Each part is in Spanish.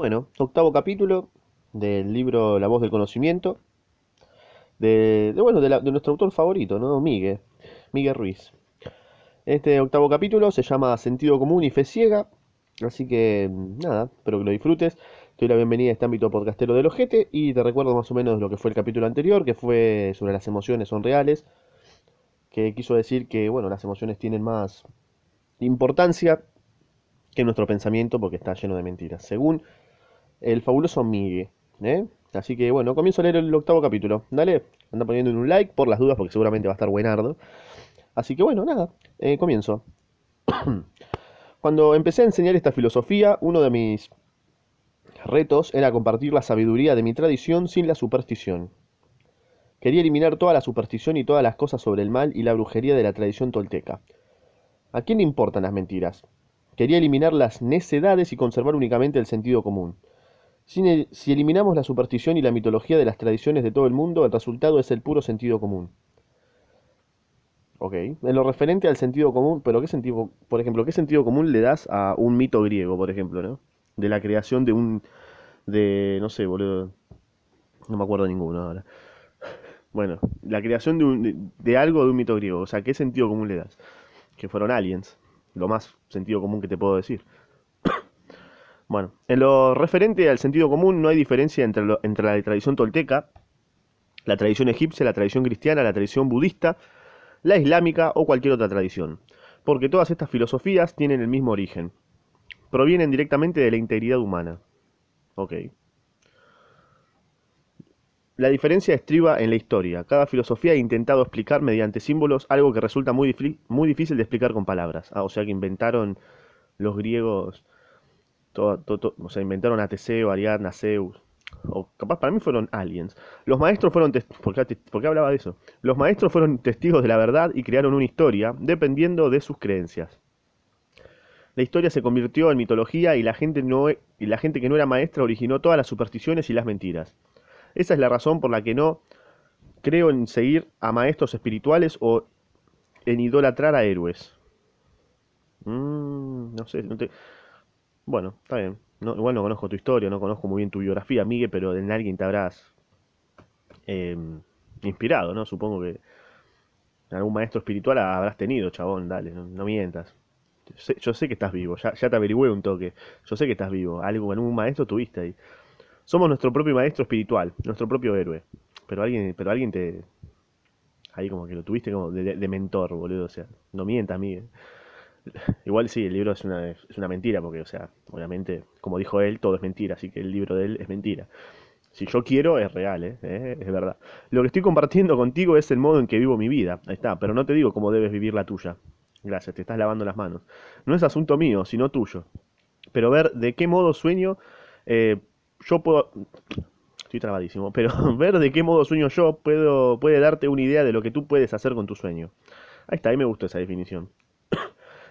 Bueno, octavo capítulo del libro La voz del conocimiento, de, bueno, de, la- de nuestro autor favorito, ¿no? Miguel, Miguel Ruiz. Este octavo capítulo se llama Sentido común y fe ciega, así que nada, espero que lo disfrutes. Te doy la bienvenida a este ámbito podcastero del ojete y te recuerdo más o menos lo que fue el capítulo anterior, que fue sobre las emociones son reales, que quiso decir que, bueno, las emociones tienen más importancia que nuestro pensamiento porque está lleno de mentiras, según el fabuloso Miguel, ¿eh? Así que bueno, comienzo a leer el octavo capítulo. Dale, anda poniendo un like por las dudas porque seguramente va a estar buenardo. Así que bueno, nada, eh, comienzo. Cuando empecé a enseñar esta filosofía, uno de mis retos era compartir la sabiduría de mi tradición sin la superstición. Quería eliminar toda la superstición y todas las cosas sobre el mal y la brujería de la tradición tolteca. ¿A quién le importan las mentiras? Quería eliminar las necedades y conservar únicamente el sentido común. Si, eliminamos la superstición y la mitología de las tradiciones de todo el mundo, el resultado es el puro sentido común. Ok. En lo referente al sentido común, pero ¿qué sentido, por ejemplo, qué sentido común le das a un mito griego, por ejemplo, ¿no? De la creación de un, de, no sé, boludo, no me acuerdo ninguno ahora. Bueno, la creación de, un, de algo de un mito griego, o sea, ¿qué sentido común le das? Que fueron aliens, lo más sentido común que te puedo decir. Bueno, en lo referente al sentido común no hay diferencia entre, entre la tradición tolteca, la tradición egipcia, la tradición cristiana, la tradición budista, la islámica o cualquier otra tradición, porque todas estas filosofías tienen el mismo origen, provienen directamente de la integridad humana. Ok. La diferencia estriba en la historia. Cada filosofía ha intentado explicar mediante símbolos algo que resulta muy, muy difícil de explicar con palabras. Ah, o sea que inventaron los griegos, todo, o sea, inventaron a Teseo, Ariadna, Zeus. O capaz para mí fueron aliens. Los maestros fueron tes- ¿por qué, por qué hablaba de eso? Los maestros fueron testigos de la verdad y crearon una historia dependiendo de sus creencias. La historia se convirtió en mitología y la gente no e- y la gente que no era maestra originó todas las supersticiones y las mentiras. Esa es la razón por la que no creo en seguir a maestros espirituales o en idolatrar a héroes. Mm, no sé, no te- bueno, está bien. No, igual no conozco tu historia, no conozco muy bien tu biografía, Miguel, pero en alguien te habrás eh, inspirado, ¿no? Supongo que algún maestro espiritual habrás tenido, chabón, dale, no, mientas. Yo sé, que estás vivo, ya, te averigüé un toque. Yo sé que estás vivo, algo, algún maestro tuviste ahí. Somos nuestro propio maestro espiritual, nuestro propio héroe. Pero alguien, pero alguien te, ahí como que lo tuviste como de- de mentor, boludo. O sea, no mientas, Miguel. Igual sí, el libro es una, es una mentira, porque, o sea, obviamente, como dijo él, todo es mentira, así que el libro de él es mentira. Si yo quiero, es real, ¿eh? ¿Eh? Es verdad. Lo que estoy compartiendo contigo es el modo en que vivo mi vida. Ahí está, pero no te digo cómo debes vivir la tuya. Gracias, te estás lavando las manos. No es asunto mío, sino tuyo. Pero ver de qué modo sueño, eh, yo puedo... Estoy trabadísimo, pero ver de qué modo sueño yo puedo, puede darte una idea de lo que tú puedes hacer con tu sueño. Ahí está, ahí me gustó esa definición.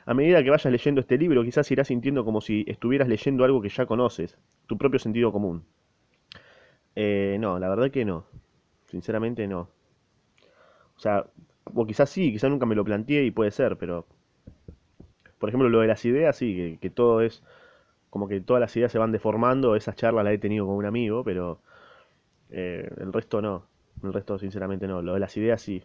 A medida que vayas leyendo este libro, quizás irás sintiendo como si estuvieras leyendo algo que ya conoces, tu propio sentido común. Eh, no, la verdad que no. Sinceramente no. O sea, o quizás sí, quizás nunca me lo planteé y puede ser, pero por ejemplo lo de las ideas, sí, que, todo es como que todas las ideas se van deformando, esas charlas las he tenido con un amigo, pero eh, el resto no. El resto sinceramente no. Lo de las ideas sí.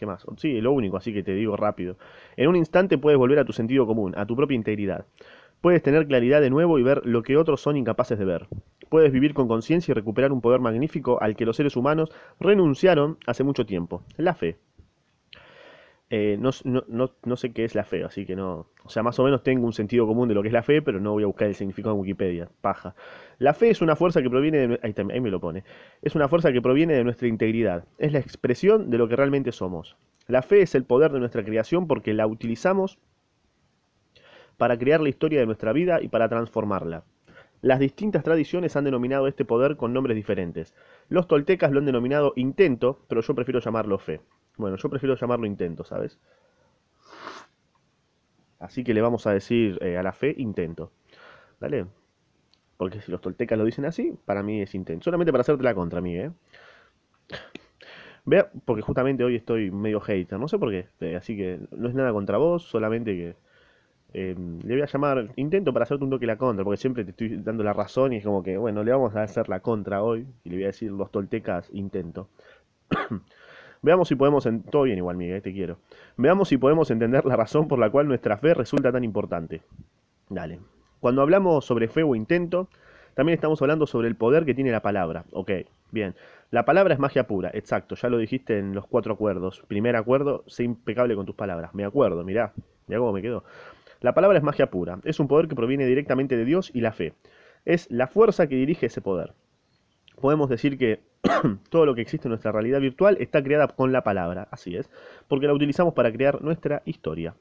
¿Qué más? Sí, lo único, así que te digo rápido. En un instante puedes volver a tu sentido común, a tu propia integridad. Puedes tener claridad de nuevo y ver lo que otros son incapaces de ver. Puedes vivir con conciencia y recuperar un poder magnífico al que los seres humanos renunciaron hace mucho tiempo, la fe. Eh, no, no, no, no sé qué es la fe, así que no. O sea, más o menos tengo un sentido común de lo que es la fe, pero no voy a buscar el significado en Wikipedia. Paja. La fe es una fuerza que proviene de. ahí me lo pone. Es una fuerza que proviene de nuestra integridad. Es la expresión de lo que realmente somos. La fe es el poder de nuestra creación porque la utilizamos para crear la historia de nuestra vida y para transformarla. Las distintas tradiciones han denominado este poder con nombres diferentes. Los toltecas lo han denominado intento, pero yo prefiero llamarlo fe. Bueno, yo prefiero llamarlo intento, ¿sabes? Así que le vamos a decir eh, a la fe intento. ¿Dale? Porque si los toltecas lo dicen así, para mí es intento. Solamente para hacerte la contra, mí, ¿eh? Vea, porque justamente hoy estoy medio hater, no sé por qué. eh, así que no es nada contra vos, solamente que le voy a llamar intento para hacerte un toque la contra, porque siempre te estoy dando la razón y es como que, bueno, le vamos a hacer la contra hoy y le voy a decir los toltecas intento. Veamos si podemos... Todo bien igual, Miguel, te quiero. Veamos si podemos entender la razón por la cual nuestra fe resulta tan importante. Dale. Cuando hablamos sobre fe o intento, también estamos hablando sobre el poder que tiene la palabra. Ok, bien. La palabra es magia pura, exacto, ya lo dijiste en los cuatro acuerdos. Primer acuerdo, sé impecable con tus palabras. Me acuerdo, mirá, mirá cómo me quedó. La palabra es magia pura, es un poder que proviene directamente de Dios y la fe. Es la fuerza que dirige ese poder. Podemos decir que todo lo que existe en nuestra realidad virtual está creada con la palabra, así es, porque la utilizamos para crear nuestra historia.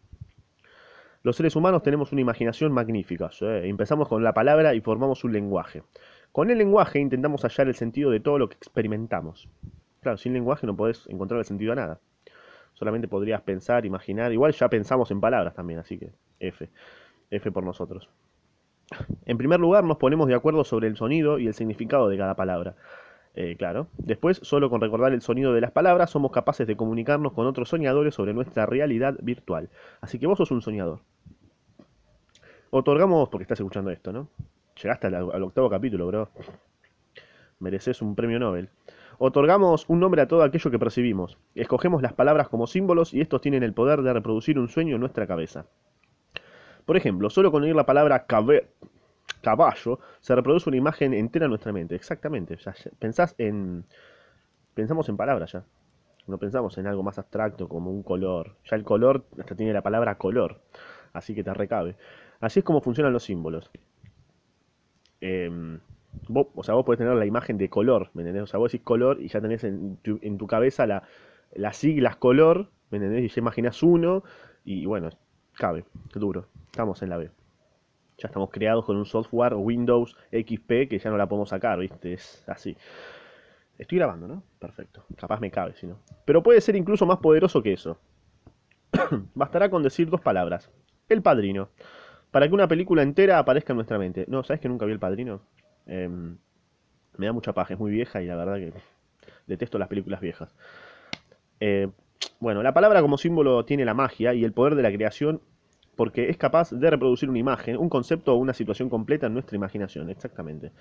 Los seres humanos tenemos una imaginación magnífica. Empezamos con la palabra y formamos un lenguaje. Con el lenguaje intentamos hallar el sentido de todo lo que experimentamos. Claro, sin lenguaje no podés encontrar el sentido a nada. Solamente podrías pensar, imaginar. Igual ya pensamos en palabras también, así que F. F por nosotros. En primer lugar, nos ponemos de acuerdo sobre el sonido y el significado de cada palabra. Eh, claro. Después, solo con recordar el sonido de las palabras, somos capaces de comunicarnos con otros soñadores sobre nuestra realidad virtual. Así que vos sos un soñador. Otorgamos, porque estás escuchando esto, ¿no? Llegaste al, al octavo capítulo, bro. Mereces un premio Nobel. Otorgamos un nombre a todo aquello que percibimos. Escogemos las palabras como símbolos y estos tienen el poder de reproducir un sueño en nuestra cabeza. Por ejemplo, solo con oír la palabra caballo, se reproduce una imagen entera en nuestra mente. Exactamente. Pensás en. Pensamos en palabras ya. No pensamos en algo más abstracto como un color. Ya el color hasta tiene la palabra color. Así que te recabe. Así es como funcionan los símbolos. Em, vos, o sea, vos podés tener la imagen de color, ¿me entendés? O sea, vos decís color y ya tenés en tu, en tu cabeza la, las siglas color, ¿me entendés? Y ya imaginas uno y bueno, cabe, duro. Estamos en la B ya estamos creados con un software Windows XP que ya no la podemos sacar, ¿viste? Es así. Estoy grabando, ¿no? Perfecto. Capaz me cabe, si no. Pero puede ser incluso más poderoso que eso. Bastará con decir dos palabras. El padrino. Para que una película entera aparezca en nuestra mente. No, ¿sabes que nunca vi el padrino? Em, me da mucha paja, es muy vieja y la verdad que detesto las películas viejas. Eh, bueno, la palabra como símbolo tiene la magia y el poder de la creación porque es capaz de reproducir una imagen, un concepto o una situación completa en nuestra imaginación, exactamente.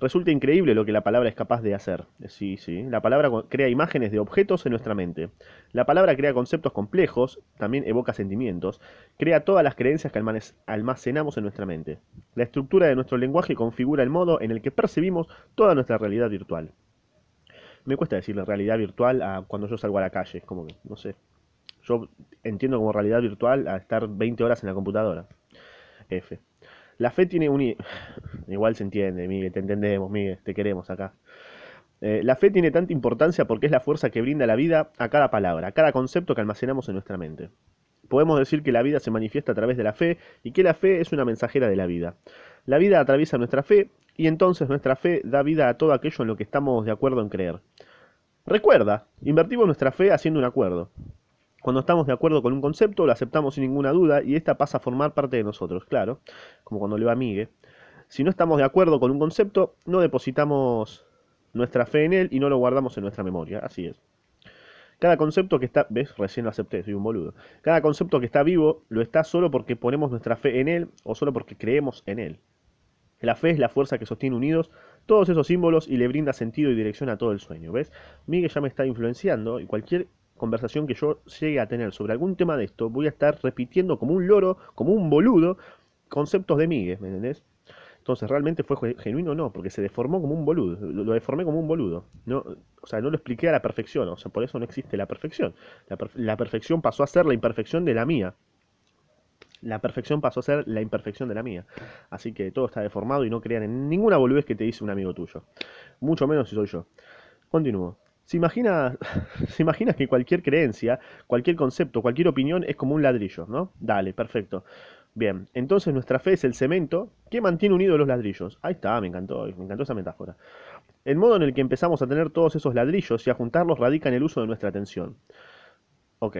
Resulta increíble lo que la palabra es capaz de hacer. Sí, sí. La palabra crea imágenes de objetos en nuestra mente. La palabra crea conceptos complejos, también evoca sentimientos, crea todas las creencias que almacenamos en nuestra mente. La estructura de nuestro lenguaje configura el modo en el que percibimos toda nuestra realidad virtual. Me cuesta decirle realidad virtual a cuando yo salgo a la calle, como que, no sé, yo entiendo como realidad virtual a estar 20 horas en la computadora. F. La fe tiene un... Igual se entiende, Miguel, te entendemos, Miguel, te queremos acá. Eh, la fe tiene tanta importancia porque es la fuerza que brinda la vida a cada palabra, a cada concepto que almacenamos en nuestra mente. Podemos decir que la vida se manifiesta a través de la fe y que la fe es una mensajera de la vida. La vida atraviesa nuestra fe y entonces nuestra fe da vida a todo aquello en lo que estamos de acuerdo en creer. Recuerda, invertimos nuestra fe haciendo un acuerdo. Cuando estamos de acuerdo con un concepto, lo aceptamos sin ninguna duda y esta pasa a formar parte de nosotros, claro, como cuando le va a Migue. Si no estamos de acuerdo con un concepto, no depositamos nuestra fe en él y no lo guardamos en nuestra memoria, así es. Cada concepto que está, ves, recién lo acepté, soy un boludo. Cada concepto que está vivo lo está solo porque ponemos nuestra fe en él o solo porque creemos en él. La fe es la fuerza que sostiene unidos todos esos símbolos y le brinda sentido y dirección a todo el sueño, ¿ves? Miguel ya me está influenciando y cualquier conversación que yo llegue a tener sobre algún tema de esto, voy a estar repitiendo como un loro, como un boludo, conceptos de Miguel, ¿me entendés? Entonces, ¿realmente fue genuino? No, porque se deformó como un boludo, lo deformé como un boludo. No, o sea, no lo expliqué a la perfección, o sea, por eso no existe la perfección. La perfección pasó a ser la imperfección de la mía. La perfección pasó a ser la imperfección de la mía. Así que todo está deformado y no crean en ninguna boludez que te dice un amigo tuyo. Mucho menos si soy yo. Continúo. ¿Se imagina, ¿Se imagina que cualquier creencia, cualquier concepto, cualquier opinión es como un ladrillo, ¿no? Dale, perfecto. Bien, entonces nuestra fe es el cemento que mantiene unidos los ladrillos. Ahí está, me encantó, me encantó esa metáfora. El modo en el que empezamos a tener todos esos ladrillos y a juntarlos radica en el uso de nuestra atención. Ok.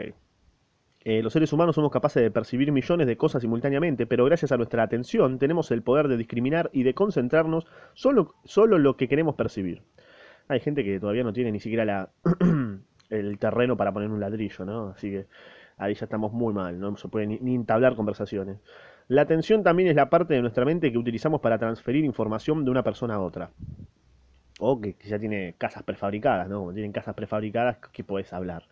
Eh, los seres humanos somos capaces de percibir millones de cosas simultáneamente, pero gracias a nuestra atención tenemos el poder de discriminar y de concentrarnos solo, solo lo que queremos percibir. Hay gente que todavía no tiene ni siquiera la, el terreno para poner un ladrillo, ¿no? Así que ahí ya estamos muy mal, no se puede ni, ni entablar conversaciones. La atención también es la parte de nuestra mente que utilizamos para transferir información de una persona a otra. O que, que ya tiene casas prefabricadas, ¿no? Tienen casas prefabricadas, ¿qué puedes hablar?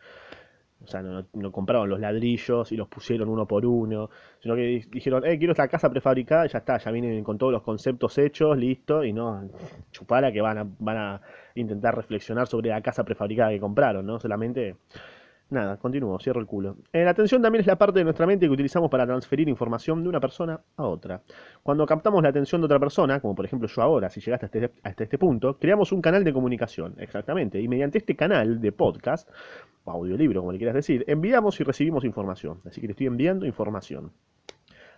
O sea, no, no compraron los ladrillos y los pusieron uno por uno, sino que di- dijeron, eh, quiero esta casa prefabricada, y ya está, ya vienen con todos los conceptos hechos, listo, y no, chupala que van a, van a intentar reflexionar sobre la casa prefabricada que compraron, ¿no? Solamente Nada, continúo, cierro el culo. Eh, la atención también es la parte de nuestra mente que utilizamos para transferir información de una persona a otra. Cuando captamos la atención de otra persona, como por ejemplo yo ahora, si llegaste hasta este, este punto, creamos un canal de comunicación, exactamente, y mediante este canal de podcast, o audiolibro, como le quieras decir, enviamos y recibimos información. Así que te estoy enviando información.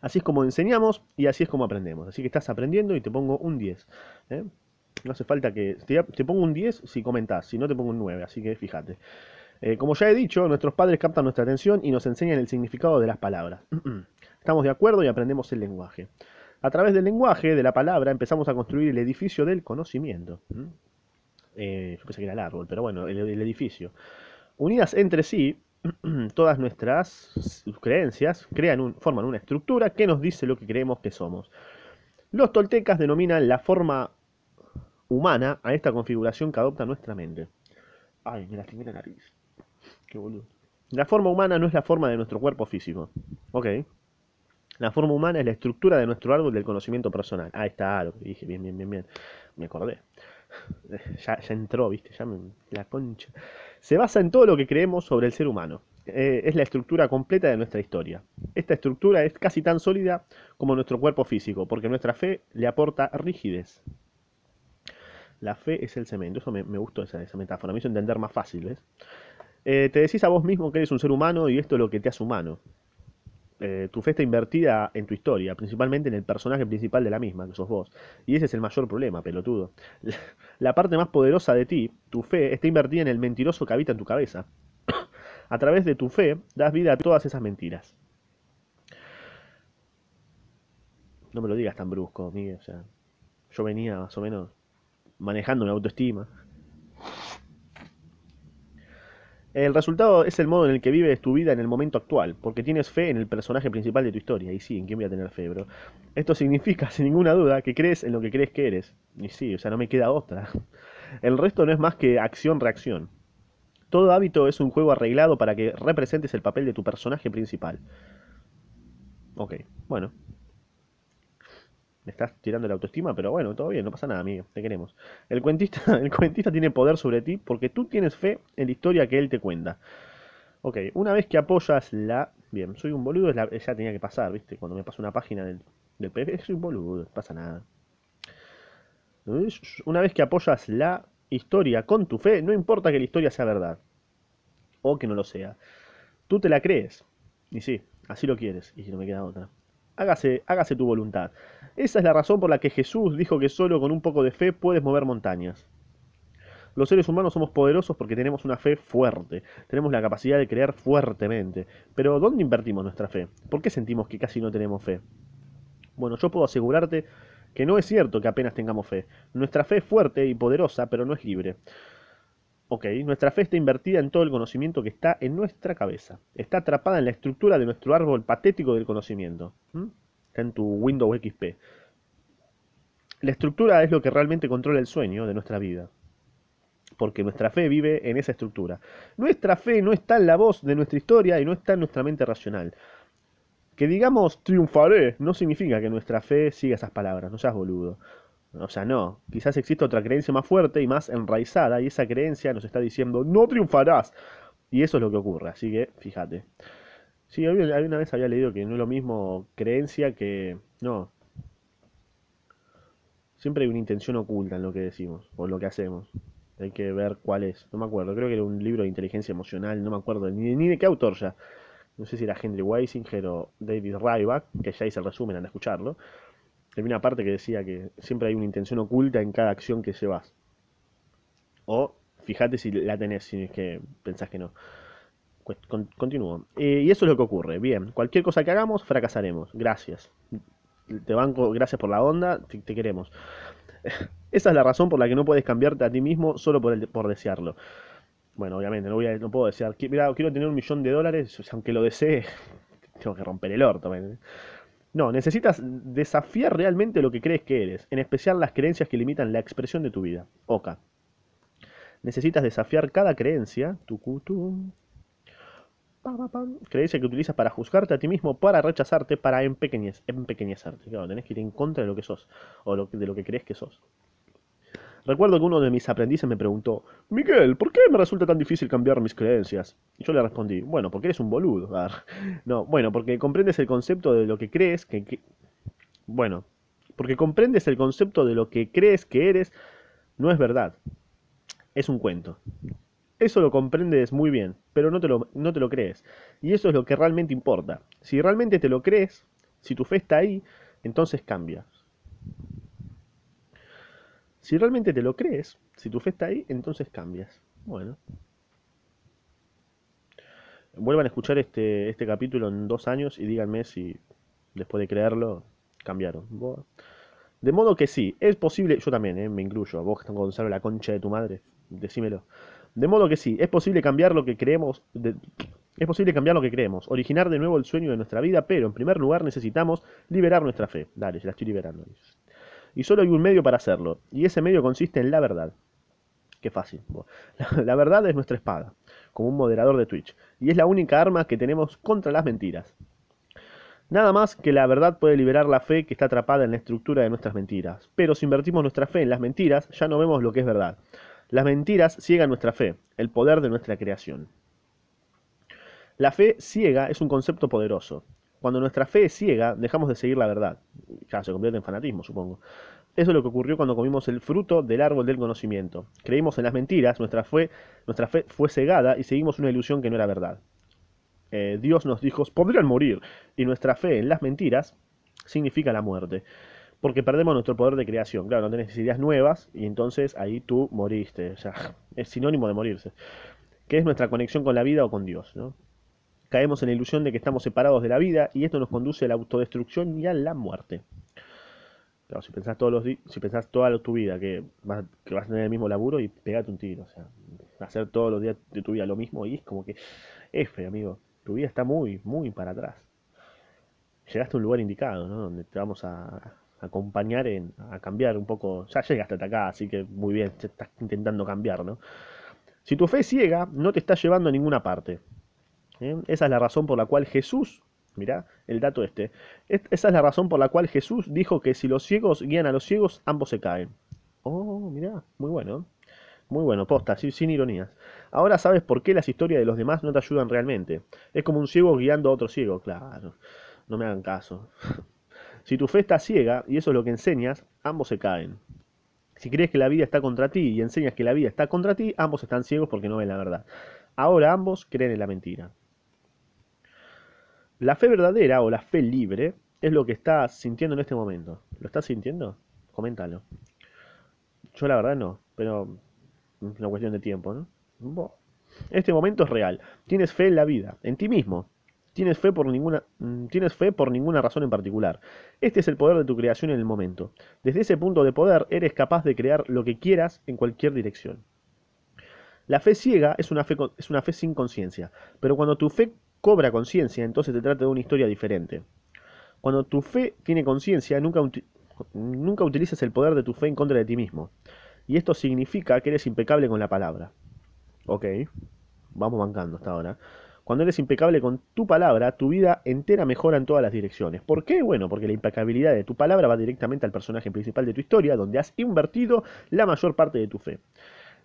Así es como enseñamos y así es como aprendemos. Así que estás aprendiendo y te pongo un 10. ¿eh? No hace falta que... Te, te pongo un 10 si comentás, si no te pongo un 9, así que fíjate. Eh, como ya he dicho, nuestros padres captan nuestra atención y nos enseñan el significado de las palabras. Estamos de acuerdo y aprendemos el lenguaje. A través del lenguaje, de la palabra, empezamos a construir el edificio del conocimiento. ¿Mm? Eh, yo pensé que era el árbol, pero bueno, el, edificio. Unidas entre sí, todas nuestras creencias crean forman una estructura que nos dice lo que creemos que somos. Los toltecas denominan la forma humana a esta configuración que adopta nuestra mente. Ay, me lastimé la nariz. La forma humana no es la forma de nuestro cuerpo físico. Ok. La forma humana es la estructura de nuestro árbol del conocimiento personal. Ahí está, dije. Bien, bien, bien, bien. Me acordé. Ya, ya entró, viste. Ya me, la concha. Se basa en todo lo que creemos sobre el ser humano. Eh, es la estructura completa de nuestra historia. Esta estructura es casi tan sólida como nuestro cuerpo físico, porque nuestra fe le aporta rigidez. La fe es el cemento. Eso me, me gustó esa, esa metáfora. Me hizo entender más fácil, ¿ves? Eh, te decís a vos mismo que eres un ser humano y esto es lo que te hace humano. Eh, tu fe está invertida en tu historia, principalmente en el personaje principal de la misma, que sos vos. Y ese es el mayor problema, pelotudo. La, parte más poderosa de ti, tu fe, está invertida en el mentiroso que habita en tu cabeza. A través de tu fe, das vida a todas esas mentiras. No me lo digas tan brusco, Miguel. O sea, yo venía más o menos manejando una autoestima. El resultado es el modo en el que vives tu vida en el momento actual, porque tienes fe en el personaje principal de tu historia. Y sí, ¿en quién voy a tener fe, bro? Esto significa, sin ninguna duda, que crees en lo que crees que eres. Y sí, o sea, no me queda otra. El resto no es más que acción-reacción. Todo hábito es un juego arreglado para que representes el papel de tu personaje principal. Ok, bueno. Me estás tirando la autoestima, pero bueno, todo bien, no pasa nada, amigo, te queremos. El cuentista, el cuentista tiene poder sobre ti porque tú tienes fe en la historia que él te cuenta. Ok, una vez que apoyas la... Bien, soy un boludo, es la- tenía que pasar, ¿viste? Cuando me pasa una página del, del PDF, soy un boludo, no pasa nada. Una vez que apoyas la historia con tu fe, no importa que la historia sea verdad o que no lo sea. Tú te la crees. Y sí, así lo quieres. Y si no me queda otra. Hágase, hágase tu voluntad. Esa es la razón por la que Jesús dijo que solo con un poco de fe puedes mover montañas. Los seres humanos somos poderosos porque tenemos una fe fuerte, tenemos la capacidad de creer fuertemente. Pero ¿dónde invertimos nuestra fe? ¿Por qué sentimos que casi no tenemos fe? Bueno, yo puedo asegurarte que no es cierto que apenas tengamos fe. Nuestra fe es fuerte y poderosa, pero no es libre. Ok, nuestra fe está invertida en todo el conocimiento que está en nuestra cabeza. Está atrapada en la estructura de nuestro árbol patético del conocimiento. ¿Mm? Está en tu Windows XP. La estructura es lo que realmente controla el sueño de nuestra vida. Porque nuestra fe vive en esa estructura. Nuestra fe no está en la voz de nuestra historia y no está en nuestra mente racional. Que digamos triunfaré no significa que nuestra fe siga esas palabras, no seas boludo. O sea, no. Quizás existe otra creencia más fuerte y más enraizada y esa creencia nos está diciendo no triunfarás. Y eso es lo que ocurre, así que fíjate. Sí, había- alguna vez había leído que no es lo mismo creencia que... No, siempre hay una intención oculta en lo que decimos o lo que hacemos. Hay que ver cuál es. No me acuerdo, creo que era un libro de inteligencia emocional, no me acuerdo ni, ni de qué autor ya. No sé si era Henry Weisinger o David Ryback, que ya hice el resumen, anda a escucharlo. Había una parte que decía que siempre hay una intención oculta en cada acción que llevas. O fíjate si la tenés, si es que pensás que no. Continúo. Eh, y eso es lo que ocurre. Bien, cualquier cosa que hagamos, fracasaremos. Gracias. Te banco, gracias por la onda, te, queremos. Esa es la razón por la que no puedes cambiarte a ti mismo solo por, por desearlo. Bueno, obviamente, no, voy a- no puedo desear, "Qui- mira, quiero tener un millón de dólares, aunque lo desee, tengo que romper el orto. No, necesitas desafiar realmente lo que crees que eres, en especial las creencias que limitan la expresión de tu vida. Oka. Necesitas desafiar cada creencia, pa, pam, creencia que utilizas para juzgarte a ti mismo, para rechazarte, para empequeñez, empequeñecerte. Claro, tenés que ir en contra de lo que sos, o de lo que crees que sos. Recuerdo que uno de mis aprendices me preguntó, Miguel, ¿por qué me resulta tan difícil cambiar mis creencias? Y yo le respondí, bueno, porque eres un boludo. No, bueno, porque comprendes el concepto de lo que crees que- Bueno, porque comprendes el concepto de lo que crees que eres, no es verdad, es un cuento. Eso lo comprendes muy bien, pero no te lo, no te lo crees. Y eso es lo que realmente importa. Si realmente te lo crees, si tu fe está ahí, entonces cambia. Si realmente te lo crees, si tu fe está ahí, entonces cambias. Bueno, vuelvan a escuchar este, este capítulo en dos años y díganme si después de creerlo cambiaron. De modo que sí, es posible, yo también, eh, me incluyo, vos Gonzalo, la concha de tu madre, decímelo. De modo que sí, es posible cambiar lo que creemos, es posible cambiar lo que creemos, originar de nuevo el sueño de nuestra vida, pero en primer lugar necesitamos liberar nuestra fe. Dale, la estoy liberando. Y solo hay un medio para hacerlo, y ese medio consiste en la verdad. Qué fácil. La, la verdad es nuestra espada, como un moderador de Twitch, y es la única arma que tenemos contra las mentiras. Nada más que la verdad puede liberar la fe que está atrapada en la estructura de nuestras mentiras. Pero si invertimos nuestra fe en las mentiras, ya no vemos lo que es verdad. Las mentiras ciegan nuestra fe, el poder de nuestra creación. La fe ciega es un concepto poderoso. Cuando nuestra fe es ciega, dejamos de seguir la verdad. Ya se convierte en fanatismo, supongo. Eso es lo que ocurrió cuando comimos el fruto del árbol del conocimiento. Creímos en las mentiras, nuestra fe, fue cegada y seguimos una ilusión que no era verdad. Eh, Dios nos dijo, podrían morir, y nuestra fe en las mentiras significa la muerte, porque perdemos nuestro poder de creación. Claro, no tenés ideas nuevas y entonces ahí tú moriste. O sea, es sinónimo de morirse. Que es nuestra conexión con la vida o con Dios, ¿no? Caemos en la ilusión de que estamos separados de la vida y esto nos conduce a la autodestrucción y a la muerte. Claro, si pensás todos los si pensás toda tu vida que vas, que vas a tener el mismo laburo y pegate un tiro, o sea, hacer todos los días de tu vida lo mismo y es como que F, amigo, tu vida está muy, muy para atrás. Llegaste a un lugar indicado, ¿no? Donde te vamos a acompañar en, a cambiar un poco. Ya llegaste hasta acá, así que muy bien, te estás intentando cambiar, ¿no? Si tu fe es ciega, no te está llevando a ninguna parte. ¿eh? Esa es la razón por la cual Jesús, mirá el dato este, es- esa es la razón por la cual Jesús dijo que si los ciegos guían a los ciegos, ambos se caen. Oh, mirá, muy bueno. Muy bueno, posta, sin ironías. Ahora sabes por qué las historias de los demás no te ayudan realmente. Es como un ciego guiando a otro ciego, claro. No me hagan caso. Si tu fe está ciega y eso es lo que enseñas, ambos se caen. Si crees que la vida está contra ti y enseñas que la vida está contra ti, ambos están ciegos porque no ven la verdad. Ahora ambos creen en la mentira. La fe verdadera o la fe libre es lo que estás sintiendo en este momento. ¿Lo estás sintiendo? Coméntalo. Yo la verdad no, pero es una cuestión de tiempo, ¿no? Este momento es real. Tienes fe en la vida, en ti mismo. Tienes fe por ninguna, mm, tienes fe por ninguna razón en particular. Este es el poder de tu creación en el momento. Desde ese punto de poder eres capaz de crear lo que quieras en cualquier dirección. La fe ciega es una fe, es una fe sin conciencia, pero cuando tu fe cobra conciencia, entonces se trata de una historia diferente. Cuando tu fe tiene conciencia, nunca, nunca utilizas el poder de tu fe en contra de ti mismo. Y esto significa que eres impecable con la palabra. Ok, vamos bancando hasta ahora. Cuando eres impecable con tu palabra, tu vida entera mejora en todas las direcciones. ¿Por qué? Bueno, porque la impecabilidad de tu palabra va directamente al personaje principal de tu historia, donde has invertido la mayor parte de tu fe.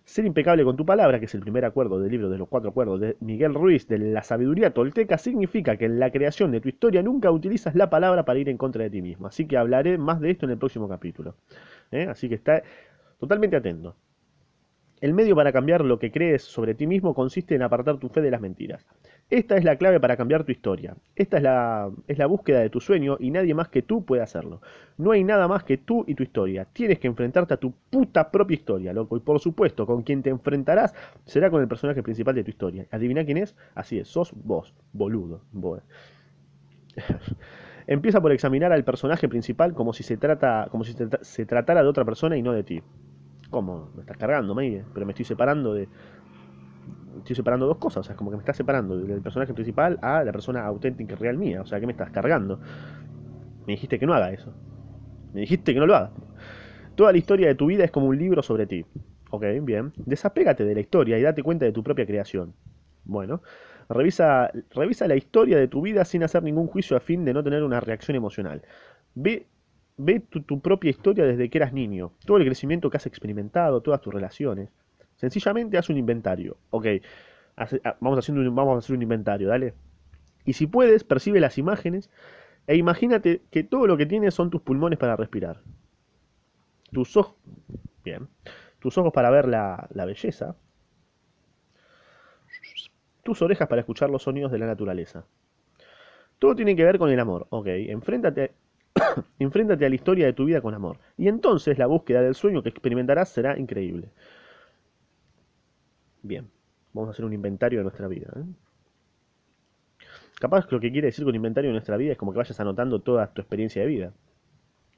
Ser impecable con tu palabra, que es el primer acuerdo del libro de los cuatro acuerdos de Miguel Ruiz de la sabiduría tolteca, significa que en la creación de tu historia nunca utilizas la palabra para ir en contra de ti mismo. Así que hablaré más de esto en el próximo capítulo. ¿eh? Así que está totalmente atento. El medio para cambiar lo que crees sobre ti mismo consiste en apartar tu fe de las mentiras. Esta es la clave para cambiar tu historia. Esta es la, es la búsqueda de tu sueño y nadie más que tú puede hacerlo. No hay nada más que tú y tu historia. Tienes que enfrentarte a tu puta propia historia, loco. Y por supuesto, con quien te enfrentarás será con el personaje principal de tu historia. ¿Adivina quién es? Así es, sos vos, boludo. Boe. Empieza por examinar al personaje principal como si se trata, como si se, se tratara de otra persona y no de ti. ¿Cómo? Me estás cargando, Meire, pero me estoy separando de, estoy separando dos cosas, o sea, es como que me estás separando del personaje principal a la persona auténtica y real mía, o sea, ¿qué me estás cargando? Me dijiste que no haga eso. Me dijiste que no lo haga. Toda la historia de tu vida es como un libro sobre ti. Ok, bien. Desapégate de la historia y date cuenta de tu propia creación. Bueno, revisa, revisa la historia de tu vida sin hacer ningún juicio a fin de no tener una reacción emocional. Ve, ve tu, propia historia desde que eras niño, todo el crecimiento que has experimentado, todas tus relaciones. Sencillamente haz un inventario. Ok, hace- ah, vamos, haciendo un- vamos a hacer un inventario, dale. Y si puedes, percibe las imágenes e imagínate que todo lo que tienes son tus pulmones para respirar. Tus ojos, bien, tus ojos para ver la, la belleza, tus orejas para escuchar los sonidos de la naturaleza. Todo tiene que ver con el amor, ok. Enfréntate, enfréntate a la historia de tu vida con amor. Y entonces la búsqueda del sueño que experimentarás será increíble. Bien, vamos a hacer un inventario de nuestra vida. ¿eh? Capaz lo que quiere decir con inventario de nuestra vida es como que vayas anotando toda tu experiencia de vida.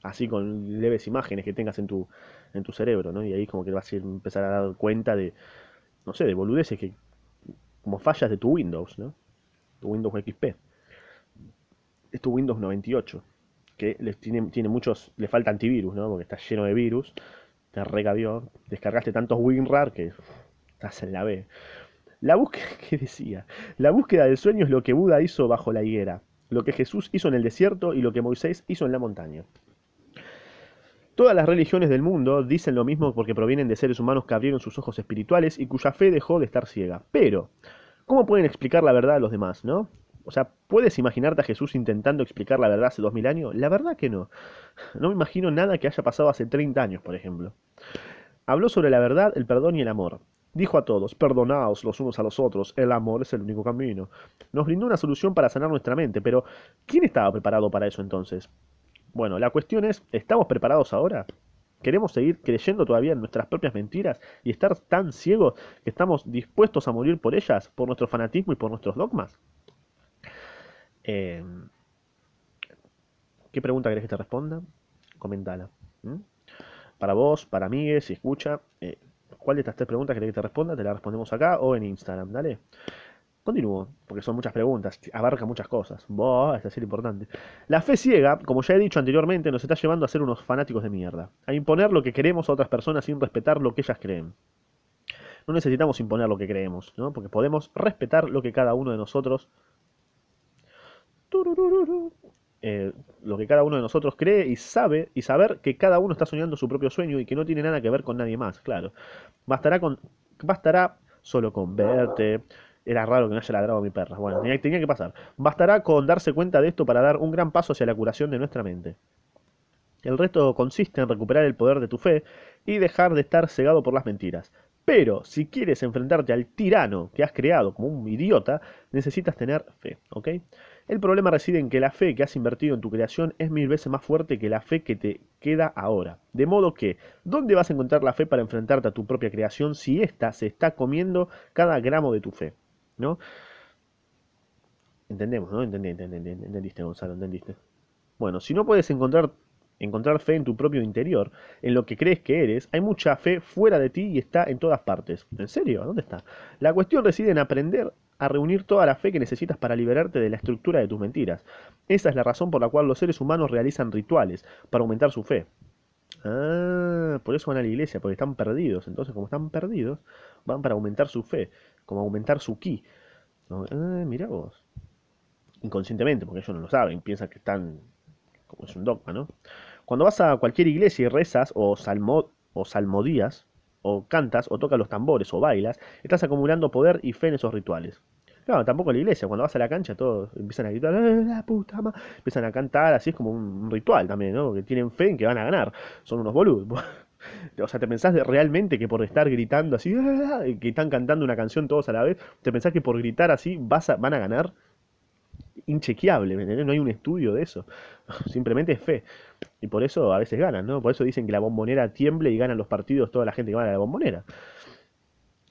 Así con leves imágenes que tengas en tu, en tu cerebro, ¿no? Y ahí como que vas a empezar a dar cuenta de, no sé, de boludeces que, como fallas de tu Windows, ¿no? Tu Windows XP. Es tu Windows 98, que les tiene, tiene muchos, le falta antivirus, ¿no? Porque está lleno de virus, te recabió, descargaste tantos WinRAR que estás en la B. La búsqueda, ¿qué decía? La búsqueda del sueño es lo que Buda hizo bajo la higuera, lo que Jesús hizo en el desierto y lo que Moisés hizo en la montaña. Todas las religiones del mundo dicen lo mismo porque provienen de seres humanos que abrieron sus ojos espirituales y cuya fe dejó de estar ciega. Pero, ¿cómo pueden explicar la verdad a los demás, no? O sea, ¿puedes imaginarte a Jesús intentando explicar la verdad hace dos mil años? La verdad que no. No me imagino nada que haya pasado hace 30 años, por ejemplo. Habló sobre la verdad, el perdón y el amor. Dijo a todos, perdonaos los unos a los otros, el amor es el único camino. Nos brindó una solución para sanar nuestra mente, pero ¿quién estaba preparado para eso entonces? Bueno, la cuestión es, ¿estamos preparados ahora? ¿Queremos seguir creyendo todavía en nuestras propias mentiras y estar tan ciegos que estamos dispuestos a morir por ellas, por nuestro fanatismo y por nuestros dogmas? Eh, ¿Qué pregunta querés que te responda? Comentala. ¿Mm? Para vos, para mí, si escucha, eh, ¿cuál de estas tres preguntas querés que te responda? Te la respondemos acá o en Instagram, dale. Continúo, porque son muchas preguntas, abarca muchas cosas. Esta es importante. La fe ciega, como ya he dicho anteriormente, nos está llevando a ser unos fanáticos de mierda. A imponer lo que queremos a otras personas sin respetar lo que ellas creen. No necesitamos imponer lo que creemos, ¿no? Porque podemos respetar lo que cada uno de nosotros eh, lo que cada uno de nosotros cree y sabe y saber que cada uno está soñando su propio sueño y que no tiene nada que ver con nadie más, claro. Bastará con bastará solo con verte. Era raro que no haya ladrado mi perra. Bueno, tenía, tenía que pasar. Bastará con darse cuenta de esto para dar un gran paso hacia la curación de nuestra mente. El resto consiste en recuperar el poder de tu fe y dejar de estar cegado por las mentiras. Pero si quieres enfrentarte al tirano que has creado como un idiota, necesitas tener fe, ¿ok? El problema reside en que la fe que has invertido en tu creación es mil veces más fuerte que la fe que te queda ahora. De modo que, ¿dónde vas a encontrar la fe para enfrentarte a tu propia creación si ésta se está comiendo cada gramo de tu fe? ¿No? Entendemos, ¿no? Entendí, entendí, entendiste, Gonzalo, entendiste. Bueno, si no puedes encontrar, encontrar fe en tu propio interior, en lo que crees que eres, hay mucha fe fuera de ti y está en todas partes. ¿En serio? ¿Dónde está? La cuestión reside en aprender a reunir toda la fe que necesitas para liberarte de la estructura de tus mentiras. Esa es la razón por la cual los seres humanos realizan rituales, para aumentar su fe. Ah, por eso van a la iglesia, porque están perdidos. Entonces, como están perdidos, van para aumentar su fe, como aumentar su ki. Ah, mira vos. Inconscientemente, porque ellos no lo saben, piensan que están como es un dogma, ¿no? Cuando vas a cualquier iglesia y rezas o, salmo, o salmodías, o cantas, o tocas los tambores, o bailas, estás acumulando poder y fe en esos rituales. Claro, tampoco la iglesia, cuando vas a la cancha todos empiezan a gritar, ¡Eh, la puta ma-", empiezan a cantar, así es como un ritual también, ¿no? Que tienen fe en que van a ganar, son unos boludos. O sea, ¿te pensás realmente que por estar gritando así, "Ah", que están cantando una canción todos a la vez, ¿te pensás que por gritar así vas a- van a ganar? Inchequeable, ¿me? No hay un estudio de eso. Simplemente es fe. Y por eso a veces ganan, ¿no? Por eso dicen que la bombonera tiemble y ganan los partidos toda la gente que va a la bombonera.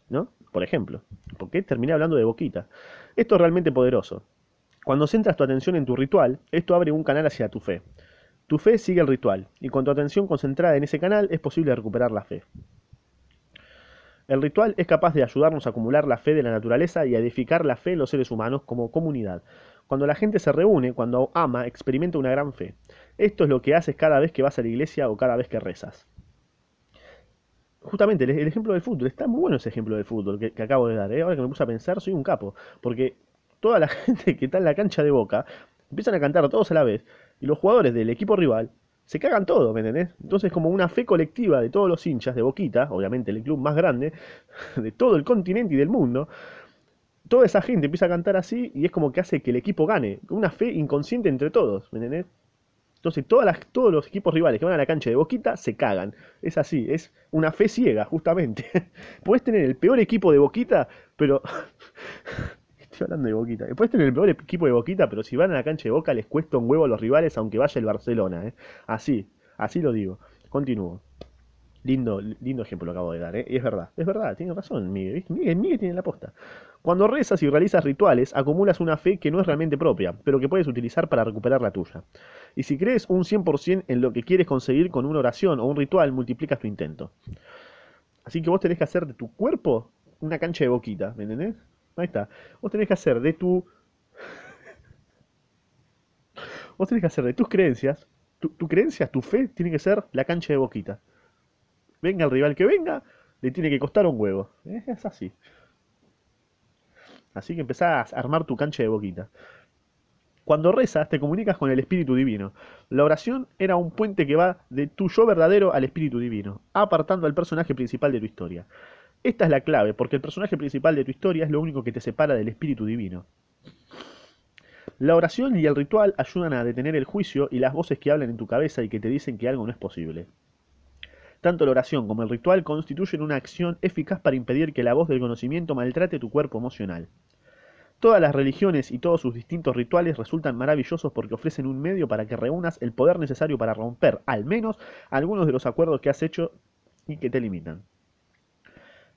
¿No? Por ejemplo. Porque terminé hablando de boquita. Esto es realmente poderoso. Cuando centras tu atención en tu ritual, esto abre un canal hacia tu fe. Tu fe sigue el ritual, y con tu atención concentrada en ese canal es posible recuperar la fe. El ritual es capaz de ayudarnos a acumular la fe de la naturaleza y a edificar la fe en los seres humanos como comunidad. Cuando la gente se reúne, cuando ama, experimenta una gran fe. Esto es lo que haces cada vez que vas a la iglesia o cada vez que rezas. Justamente el, ejemplo del fútbol, está muy bueno ese ejemplo del fútbol que, acabo de dar. ¿eh? Ahora que me puse a pensar, soy un capo. Porque toda la gente que está en la cancha de boca empiezan a cantar todos a la vez y los jugadores del equipo rival se cagan todo, ¿me entendés? Entonces como una fe colectiva de todos los hinchas de Boquita, obviamente el club más grande de todo el continente y del mundo, toda esa gente empieza a cantar así y es como que hace que el equipo gane, una fe inconsciente entre todos, ¿me? Entonces todas las, todos los equipos rivales que van a la cancha de Boquita se cagan. Es así, es una fe ciega, justamente. Puedes tener el peor equipo de Boquita, pero Estoy hablando de Boquita. Después tener el peor equipo de Boquita, pero si van a la cancha de Boca les cuesta un huevo a los rivales, aunque vaya el Barcelona. ¿eh? Así, así lo digo. Continúo. Lindo, lindo ejemplo lo acabo de dar, ¿eh? Es verdad, es verdad, tiene razón Miguel, Miguel, Miguel tiene la posta. Cuando rezas y realizas rituales, acumulas una fe que no es realmente propia, pero que puedes utilizar para recuperar la tuya. Y si crees un 100% en lo que quieres conseguir con una oración o un ritual, multiplicas tu intento. Así que vos tenés que hacer de tu cuerpo una cancha de boquita, ¿me entendés? Ahí está. Vos tenés que hacer de tu. Vos tenés que hacer de tus creencias. Tu, tu creencia, tu fe, tiene que ser la cancha de boquita. Venga el rival que venga, le tiene que costar un huevo. Es así. Así que empezás a armar tu cancha de boquita. Cuando rezas, te comunicas con el Espíritu Divino. La oración era un puente que va de tu yo verdadero al Espíritu Divino, apartando al personaje principal de tu historia. Esta es la clave, porque el personaje principal de tu historia es lo único que te separa del espíritu divino. La oración y el ritual ayudan a detener el juicio y las voces que hablan en tu cabeza y que te dicen que algo no es posible. Tanto la oración como el ritual constituyen una acción eficaz para impedir que la voz del conocimiento maltrate tu cuerpo emocional. Todas las religiones y todos sus distintos rituales resultan maravillosos porque ofrecen un medio para que reúnas el poder necesario para romper, al menos, algunos de los acuerdos que has hecho y que te limitan.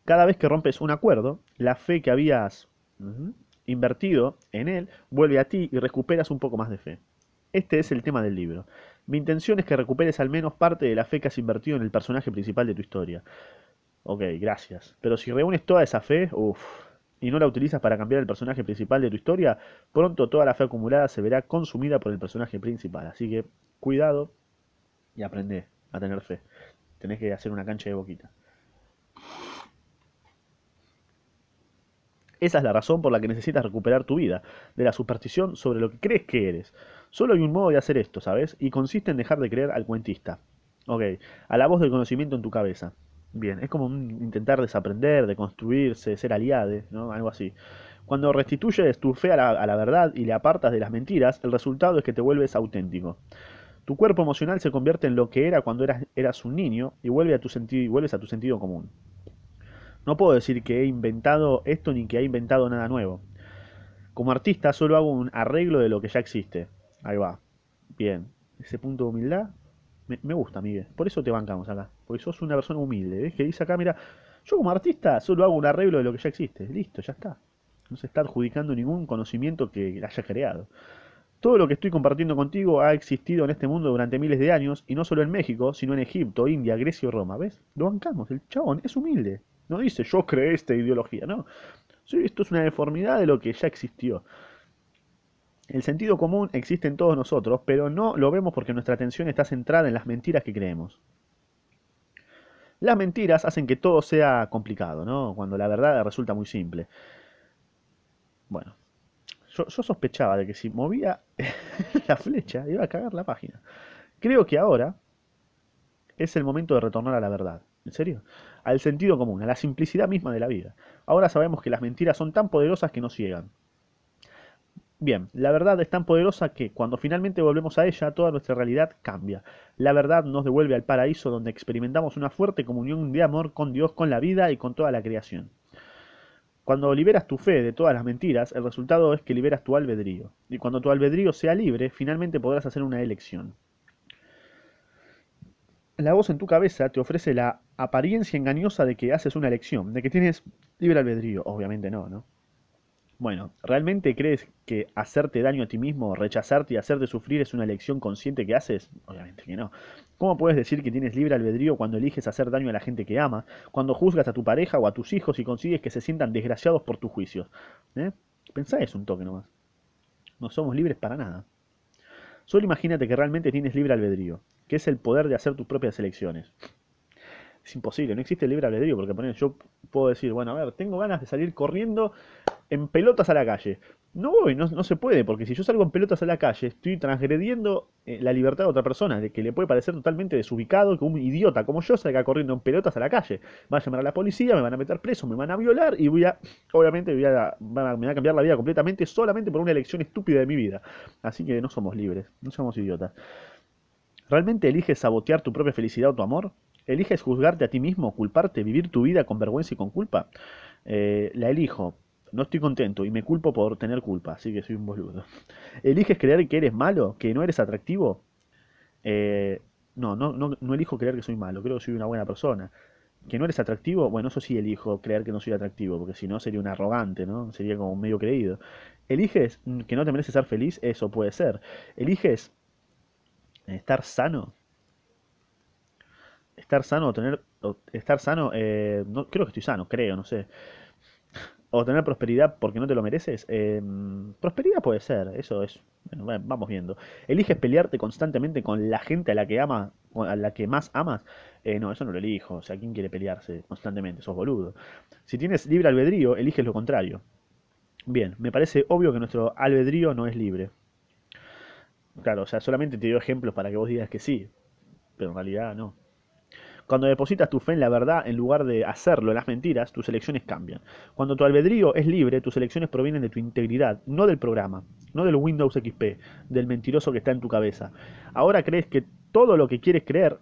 Cada vez que rompes un acuerdo, la fe que habías invertido en él vuelve a ti y recuperas un poco más de fe. Este es el tema del libro. Mi intención es que recuperes al menos parte de la fe que has invertido en el personaje principal de tu historia. Ok, gracias. Pero si reúnes toda esa fe, uff, y no la utilizas para cambiar el personaje principal de tu historia, pronto toda la fe acumulada se verá consumida por el personaje principal. Así que cuidado y aprende a tener fe. Tenés que hacer una cancha de boquita. Esa es la razón por la que necesitas recuperar tu vida, de la superstición sobre lo que crees que eres. Solo hay un modo de hacer esto, ¿sabes? Y consiste en dejar de creer al cuentista. Ok, a la voz del conocimiento en tu cabeza. Bien, es como intentar desaprender, de construirse, ser aliade, ¿no? Algo así. Cuando restituyes tu fe a la, la, verdad y le apartas de las mentiras, el resultado es que te vuelves auténtico. Tu cuerpo emocional se convierte en lo que era cuando eras, un niño y, vuelve a tu y vuelves a tu sentido común. No puedo decir que he inventado esto ni que he inventado nada nuevo. Como artista solo hago un arreglo de lo que ya existe. Ahí va. Bien. Ese punto de humildad me, me gusta, Miguel. Por eso te bancamos acá. Porque sos una persona humilde. ¿Ves? Que dice acá, mira, yo como artista solo hago un arreglo de lo que ya existe. Listo, ya está. No se está adjudicando ningún conocimiento que haya creado. Todo lo que estoy compartiendo contigo ha existido en este mundo durante miles de años, y no solo en México, sino en Egipto, India, Grecia y Roma. ¿Ves? Lo bancamos, el chabón es humilde. No dice yo creé esta ideología, no. Esto es una deformidad de lo que ya existió. El sentido común existe en todos nosotros, pero no lo vemos porque nuestra atención está centrada en las mentiras que creemos. Las mentiras hacen que todo sea complicado, ¿no? Cuando la verdad resulta muy simple. Bueno, yo, yo sospechaba de que si movía la flecha iba a cagar la página. Creo que ahora es el momento de retornar a la verdad. ¿En serio? Al sentido común, a la simplicidad misma de la vida. Ahora sabemos que las mentiras son tan poderosas que nos ciegan. Bien, la verdad es tan poderosa que cuando finalmente volvemos a ella, toda nuestra realidad cambia. La verdad nos devuelve al paraíso donde experimentamos una fuerte comunión de amor con Dios, con la vida y con toda la creación. Cuando liberas tu fe de todas las mentiras, el resultado es que liberas tu albedrío. Y cuando tu albedrío sea libre, finalmente podrás hacer una elección. La voz en tu cabeza te ofrece la apariencia engañosa de que haces una elección, de que tienes libre albedrío. Obviamente no, ¿no? Bueno, ¿realmente crees que hacerte daño a ti mismo, rechazarte y hacerte sufrir es una elección consciente que haces? Obviamente que no. ¿Cómo puedes decir que tienes libre albedrío cuando eliges hacer daño a la gente que ama, cuando juzgas a tu pareja o a tus hijos y consigues que se sientan desgraciados por tus juicios? ¿Eh? Pensá eso un toque nomás. No somos libres para nada. Solo imagínate que realmente tienes libre albedrío, que es el poder de hacer tus propias elecciones. Es imposible, no existe el libre albedrío, porque poner, yo puedo decir, bueno, a ver, tengo ganas de salir corriendo en pelotas a la calle. No voy, no, no se puede, porque si yo salgo en pelotas a la calle, estoy transgrediendo eh, la libertad de otra persona, de que le puede parecer totalmente desubicado que un idiota como yo salga corriendo en pelotas a la calle. Va a llamar a la policía, me van a meter preso, me van a violar y voy a, obviamente, voy me va a cambiar la vida completamente solamente por una elección estúpida de mi vida. Así que no somos libres, no somos idiotas. ¿Realmente eliges sabotear tu propia felicidad o tu amor? ¿Eliges juzgarte a ti mismo, culparte, vivir tu vida con vergüenza y con culpa? Eh, la elijo, no estoy contento y me culpo por tener culpa, así que soy un boludo. ¿Eliges creer que eres malo, que no eres atractivo? Eh, no, no, no, no elijo creer que soy malo, creo que soy una buena persona. ¿Que no eres atractivo? Bueno, eso sí elijo creer que no soy atractivo, porque si no sería un arrogante, ¿no? Sería como medio creído. ¿Eliges que no te mereces ser feliz? Eso puede ser. ¿Eliges estar sano? Estar sano o tener... estar sano, eh, no, creo que estoy sano, creo, no sé o tener prosperidad porque no te lo mereces. Eh, prosperidad puede ser, eso es. Bueno, vamos viendo. ¿Eliges pelearte constantemente con la gente a la que ama, a la que más amas? Eh, no, eso no lo elijo. O sea, ¿quién quiere pelearse constantemente? Sos boludo. Si tienes libre albedrío, eliges lo contrario. Bien, me parece obvio que nuestro albedrío no es libre. Claro, o sea, solamente te doy ejemplos para que vos digas que sí, pero en realidad no. Cuando depositas tu fe en la verdad en lugar de hacerlo en las mentiras, tus elecciones cambian. Cuando tu albedrío es libre, tus elecciones provienen de tu integridad, no del programa, no del Windows XP, del mentiroso que está en tu cabeza. Ahora crees que todo lo que quieres creer,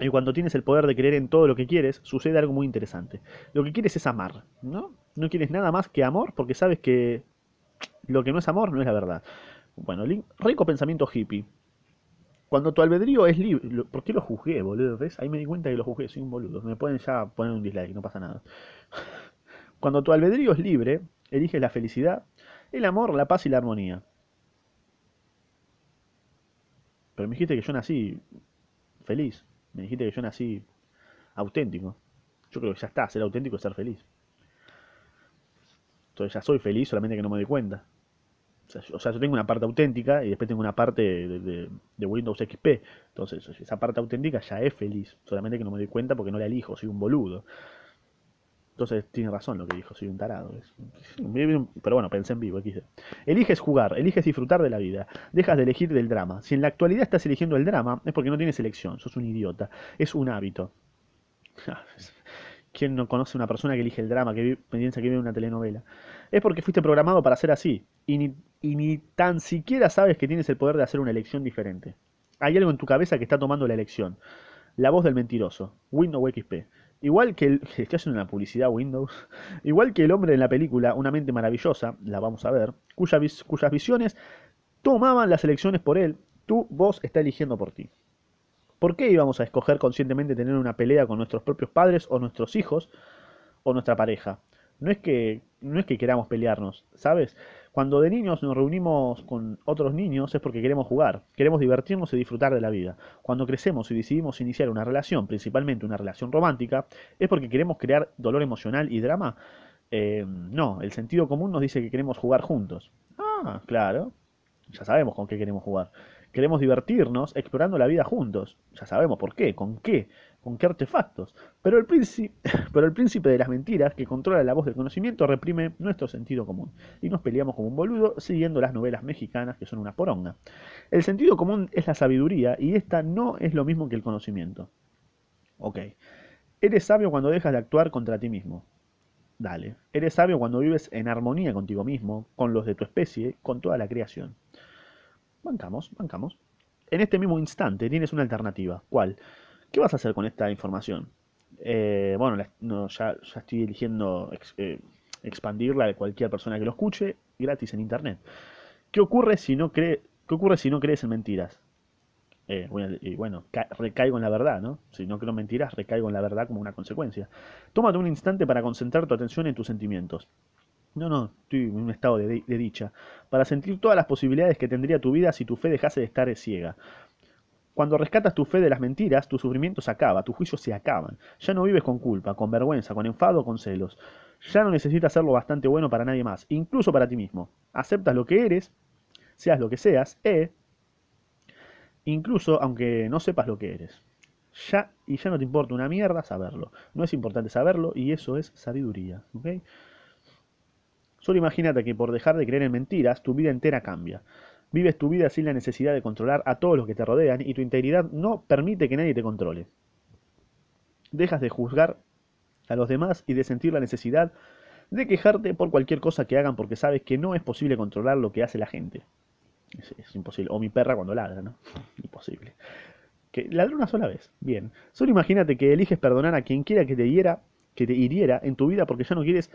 y cuando tienes el poder de creer en todo lo que quieres, sucede algo muy interesante. Lo que quieres es amar, ¿no? No quieres nada más que amor porque sabes que lo que no es amor no es la verdad. Bueno, rico pensamiento hippie. Cuando tu albedrío es libre. ¿Por qué lo juzgué, boludo? ¿Ves? Ahí me di cuenta que lo juzgué, soy un boludo. Me pueden ya poner un dislike, no pasa nada. Cuando tu albedrío es libre, eliges la felicidad, el amor, la paz y la armonía. Pero me dijiste que yo nací feliz. Me dijiste que yo nací auténtico. Yo creo que ya está, ser auténtico es ser feliz. Entonces ya soy feliz, solamente que no me doy cuenta. O sea, yo tengo una parte auténtica y después tengo una parte de, Windows XP. Entonces, esa parte auténtica ya es feliz. Solamente que no me doy cuenta porque no la elijo, soy un boludo. Entonces tiene razón lo que dijo, soy un tarado. Pero bueno, pensé en vivo. Eliges jugar, eliges disfrutar de la vida. Dejas de elegir del drama. Si en la actualidad estás eligiendo el drama, es porque no tienes elección, sos un idiota. Es un hábito. ¿Quién no conoce a una persona que elige el drama, que piensa que vive una telenovela? Es porque fuiste programado para ser así. Y ni, tan siquiera sabes que tienes el poder de hacer una elección diferente. Hay algo en tu cabeza que está tomando la elección. La voz del mentiroso. Windows XP. Igual que el. Estoy haciendo publicidad Windows. Igual que el hombre en la película Una mente maravillosa, la vamos a ver, cuyas visiones tomaban las elecciones por él, tú, vos, está eligiendo por ti. ¿Por qué íbamos a escoger conscientemente tener una pelea con nuestros propios padres o nuestros hijos o nuestra pareja? No es que, no es que queramos pelearnos, ¿sabes? Cuando de niños nos reunimos con otros niños es porque queremos jugar, queremos divertirnos y disfrutar de la vida. Cuando crecemos y decidimos iniciar una relación, principalmente una relación romántica, es porque queremos crear dolor emocional y drama. Eh, no, el sentido común nos dice que queremos jugar juntos. Ah, claro. Ya sabemos con qué queremos jugar. Queremos divertirnos explorando la vida juntos. Ya sabemos por qué, con qué, con qué artefactos. Pero el, príncipe, pero el príncipe de las mentiras, que controla la voz del conocimiento, reprime nuestro sentido común. Y nos peleamos como un boludo siguiendo las novelas mexicanas que son una poronga. El sentido común es la sabiduría y esta no es lo mismo que el conocimiento. Ok. Eres sabio cuando dejas de actuar contra ti mismo. Dale. Eres sabio cuando vives en armonía contigo mismo, con los de tu especie, con toda la creación. Bancamos, bancamos. En este mismo instante tienes una alternativa. ¿Cuál? ¿Qué vas a hacer con esta información? Eh, bueno, ya, estoy eligiendo eh, expandirla a cualquier persona que lo escuche gratis en internet. ¿Qué ocurre si no, ¿qué ocurre si no crees en mentiras? Eh, y bueno, recaigo en la verdad, ¿no? Si no creo en mentiras, recaigo en la verdad como una consecuencia. Tómate un instante para concentrar tu atención en tus sentimientos. No, no, estoy en un estado de, dicha. Para sentir todas las posibilidades que tendría tu vida si tu fe dejase de estar ciega. Cuando rescatas tu fe de las mentiras, tu sufrimiento se acaba, tus juicios se acaban. Ya no vives con culpa, con vergüenza, con enfado, con celos. Ya no necesitas ser lo bastante bueno para nadie más, incluso para ti mismo. Aceptas lo que eres, seas lo que seas, e, incluso aunque no sepas lo que eres. Ya, y ya no te importa una mierda saberlo. No es importante saberlo y eso es sabiduría. ¿ok? Solo imagínate que por dejar de creer en mentiras, tu vida entera cambia. Vives tu vida sin la necesidad de controlar a todos los que te rodean y tu integridad no permite que nadie te controle. Dejas de juzgar a los demás y de sentir la necesidad de quejarte por cualquier cosa que hagan porque sabes que no es posible controlar lo que hace la gente. Es, es imposible. O mi perra cuando ladra, ¿no? Imposible. Que ladra una sola vez. Bien. Solo imagínate que eliges perdonar a quien quiera que te hiera, que te hiriera en tu vida porque ya no quieres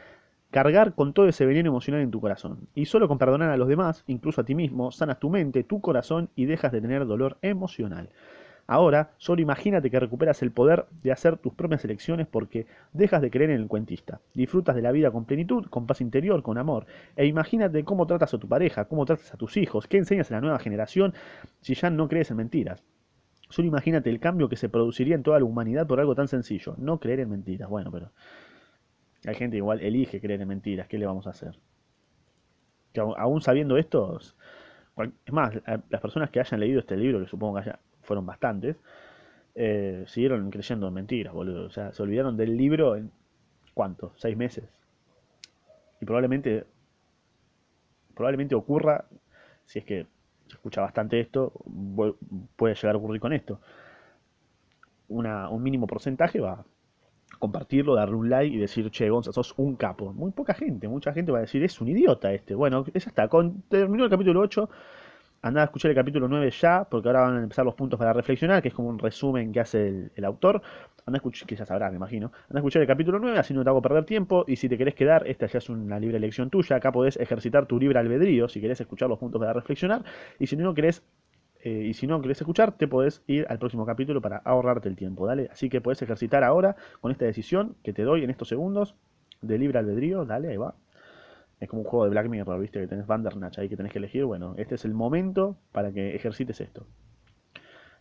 cargar con todo ese veneno emocional en tu corazón. Y solo con perdonar a los demás, incluso a ti mismo, sanas tu mente, tu corazón y dejas de tener dolor emocional. Ahora, solo imagínate que recuperas el poder de hacer tus propias elecciones porque dejas de creer en el cuentista. Disfrutas de la vida con plenitud, con paz interior, con amor. E imagínate cómo tratas a tu pareja, cómo tratas a tus hijos, qué enseñas a la nueva generación si ya no crees en mentiras. Solo imagínate el cambio que se produciría en toda la humanidad por algo tan sencillo, no creer en mentiras. Bueno, pero hay gente igual elige creer en mentiras, ¿qué le vamos a hacer? Que aún sabiendo esto, es más, las personas que hayan leído este libro, que supongo que haya, fueron bastantes, eh, siguieron creyendo en mentiras, boludo. O sea, se olvidaron del libro en ¿cuánto? ¿Seis meses? Y probablemente, probablemente ocurra, si es que se escucha bastante esto, puede llegar a ocurrir con esto. Una, un mínimo porcentaje va compartirlo, darle un like y decir, che, Gonza, sos un capo. Muy poca gente, mucha gente va a decir, es un idiota este. Bueno, ya está. Con, terminó el capítulo 8 Andá a escuchar el capítulo 9 ya, porque ahora van a empezar los puntos para reflexionar, que es como un resumen que hace el, el autor. Andá a escuchar, que ya sabrás, me imagino. Andá a escuchar el capítulo 9, así no te hago perder tiempo. Y si te querés quedar, esta ya es una libre elección tuya. Acá podés ejercitar tu libre albedrío, si querés escuchar los puntos para reflexionar. Y si no querés eh, y si no querés escuchar, te podés ir al próximo capítulo para ahorrarte el tiempo, ¿dale? Así que podés ejercitar ahora con esta decisión que te doy en estos segundos de libre albedrío, dale, ahí va. Es como un juego de Black Mirror, ¿viste? Que tenés Bandernach ahí que tenés que elegir. Bueno, este es el momento para que ejercites esto.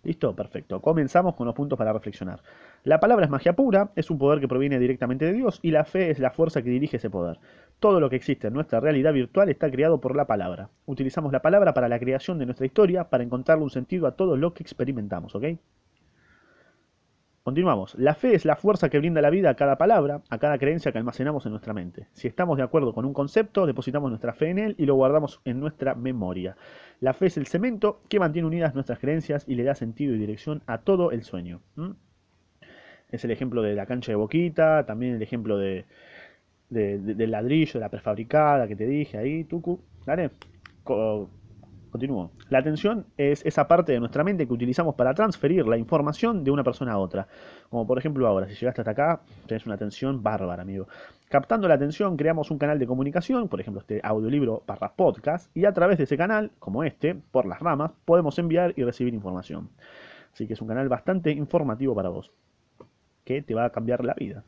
¿Listo? Perfecto. Comenzamos con los puntos para reflexionar. La palabra es magia pura, es un poder que proviene directamente de Dios y la fe es la fuerza que dirige ese poder. Todo lo que existe en nuestra realidad virtual está creado por la palabra. Utilizamos la palabra para la creación de nuestra historia, para encontrarle un sentido a todo lo que experimentamos, ¿ok? Continuamos. La fe es la fuerza que brinda la vida a cada palabra, a cada creencia que almacenamos en nuestra mente. Si estamos de acuerdo con un concepto, depositamos nuestra fe en él y lo guardamos en nuestra memoria. La fe es el cemento que mantiene unidas nuestras creencias y le da sentido y dirección a todo el sueño. Es el ejemplo de la cancha de boquita, también el ejemplo de, de, de, del ladrillo, de la prefabricada que te dije ahí, Tucu. ¿Dale? Continúo. La atención es esa parte de nuestra mente que utilizamos para transferir la información de una persona a otra. Como por ejemplo ahora, si llegaste hasta acá, tenés una atención bárbara, amigo. Captando la atención, creamos un canal de comunicación, por ejemplo este audiolibro barra podcast, y a través de ese canal, como este, por las ramas, podemos enviar y recibir información. Así que es un canal bastante informativo para vos, que te va a cambiar la vida.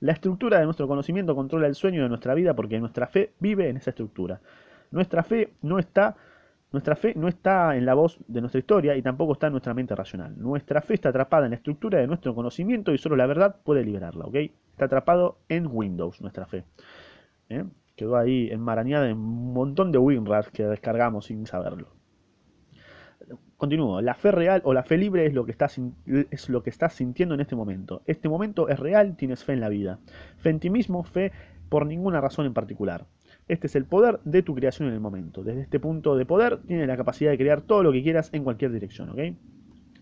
La estructura de nuestro conocimiento controla el sueño de nuestra vida porque nuestra fe vive en esa estructura. Nuestra fe no está nuestra fe no está en la voz de nuestra historia y tampoco está en nuestra mente racional. Nuestra fe está atrapada en la estructura de nuestro conocimiento y solo la verdad puede liberarla, ¿ok? Está atrapado en Windows, nuestra fe. ¿Eh? Quedó ahí enmarañada en un montón de WinRAR que descargamos sin saberlo. Continúo. La fe real o la fe libre es lo, que estás, sintiendo en este momento. Este momento es real, tienes fe en la vida. Fe en ti mismo, fe por ninguna razón en particular. Este es el poder de tu creación en el momento. Desde este punto de poder tienes la capacidad de crear todo lo que quieras en cualquier dirección, ¿ok?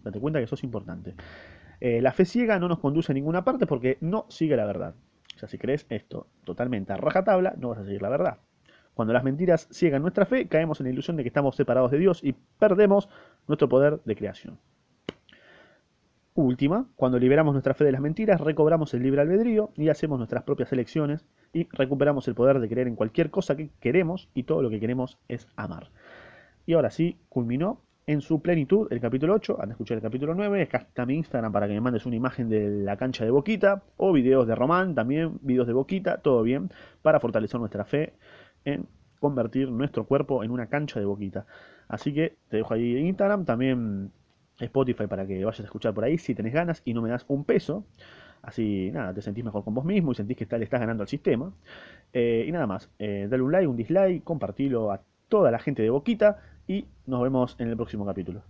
Date cuenta que eso es importante. Eh, la fe ciega no nos conduce a ninguna parte porque no sigue la verdad. O sea, si crees esto totalmente a rajatabla, no vas a seguir la verdad. Cuando las mentiras ciegan nuestra fe, caemos en la ilusión de que estamos separados de Dios y perdemos nuestro poder de creación. Última, cuando liberamos nuestra fe de las mentiras, recobramos el libre albedrío y hacemos nuestras propias elecciones y recuperamos el poder de creer en cualquier cosa que queremos y todo lo que queremos es amar. Y ahora sí, culminó en su plenitud el capítulo 8, anda a escuchar el capítulo 9, acá está mi Instagram para que me mandes una imagen de la cancha de Boquita, o videos de Román, también videos de Boquita, todo bien, para fortalecer nuestra fe en convertir nuestro cuerpo en una cancha de Boquita. Así que te dejo ahí en Instagram, también Spotify para que vayas a escuchar por ahí si tenés ganas y no me das un peso. Así, nada, te sentís mejor con vos mismo y sentís que le estás ganando al sistema. Eh, y nada más, eh, dale un like, un dislike, compartilo a toda la gente de Boquita y nos vemos en el próximo capítulo.